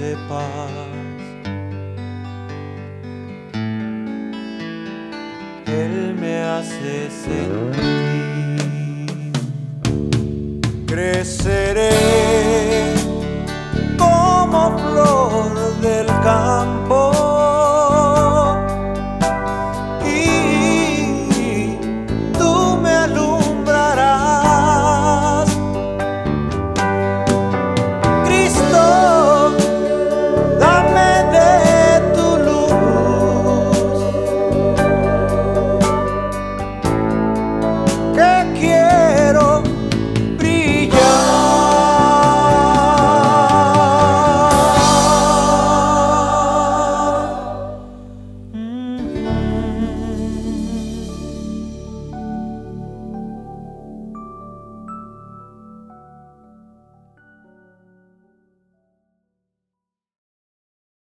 sepas. Él me hace sentir. Creceré como flor del campo.